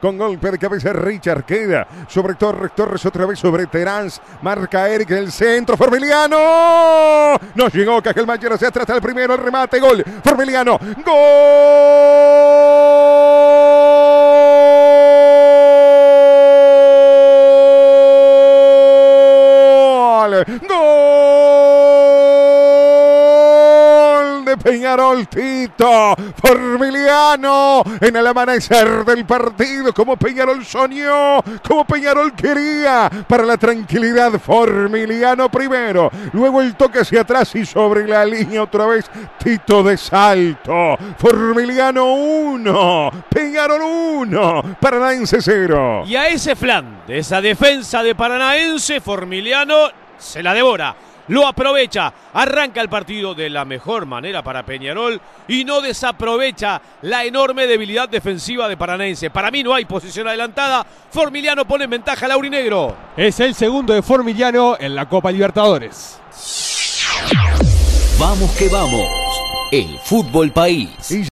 con golpe de cabeza Richard queda sobre Torres, Torres otra vez sobre Terán, marca Eric el centro, Formiliano, no llegó Cajelmacher hacia atrás el primero, el remate, gol, Formiliano, gol, gol de Peñarol Tito, Formiliano en el amanecer del partido, como Peñarol soñó, como Peñarol quería, para la tranquilidad Formiliano primero, luego el toque hacia atrás y sobre la línea otra vez Tito de salto, Formiliano 1, Peñarol 1, Paranaense 0. Y a ese flan de esa defensa de Paranaense, Formiliano se la devora. Lo aprovecha, arranca el partido de la mejor manera para Peñarol y no desaprovecha la enorme debilidad defensiva de Paranaense. Para mí no hay posición adelantada. Formiliano pone en ventaja a Laurinegro. Es el segundo de Formiliano en la Copa Libertadores. Vamos que vamos. El fútbol país.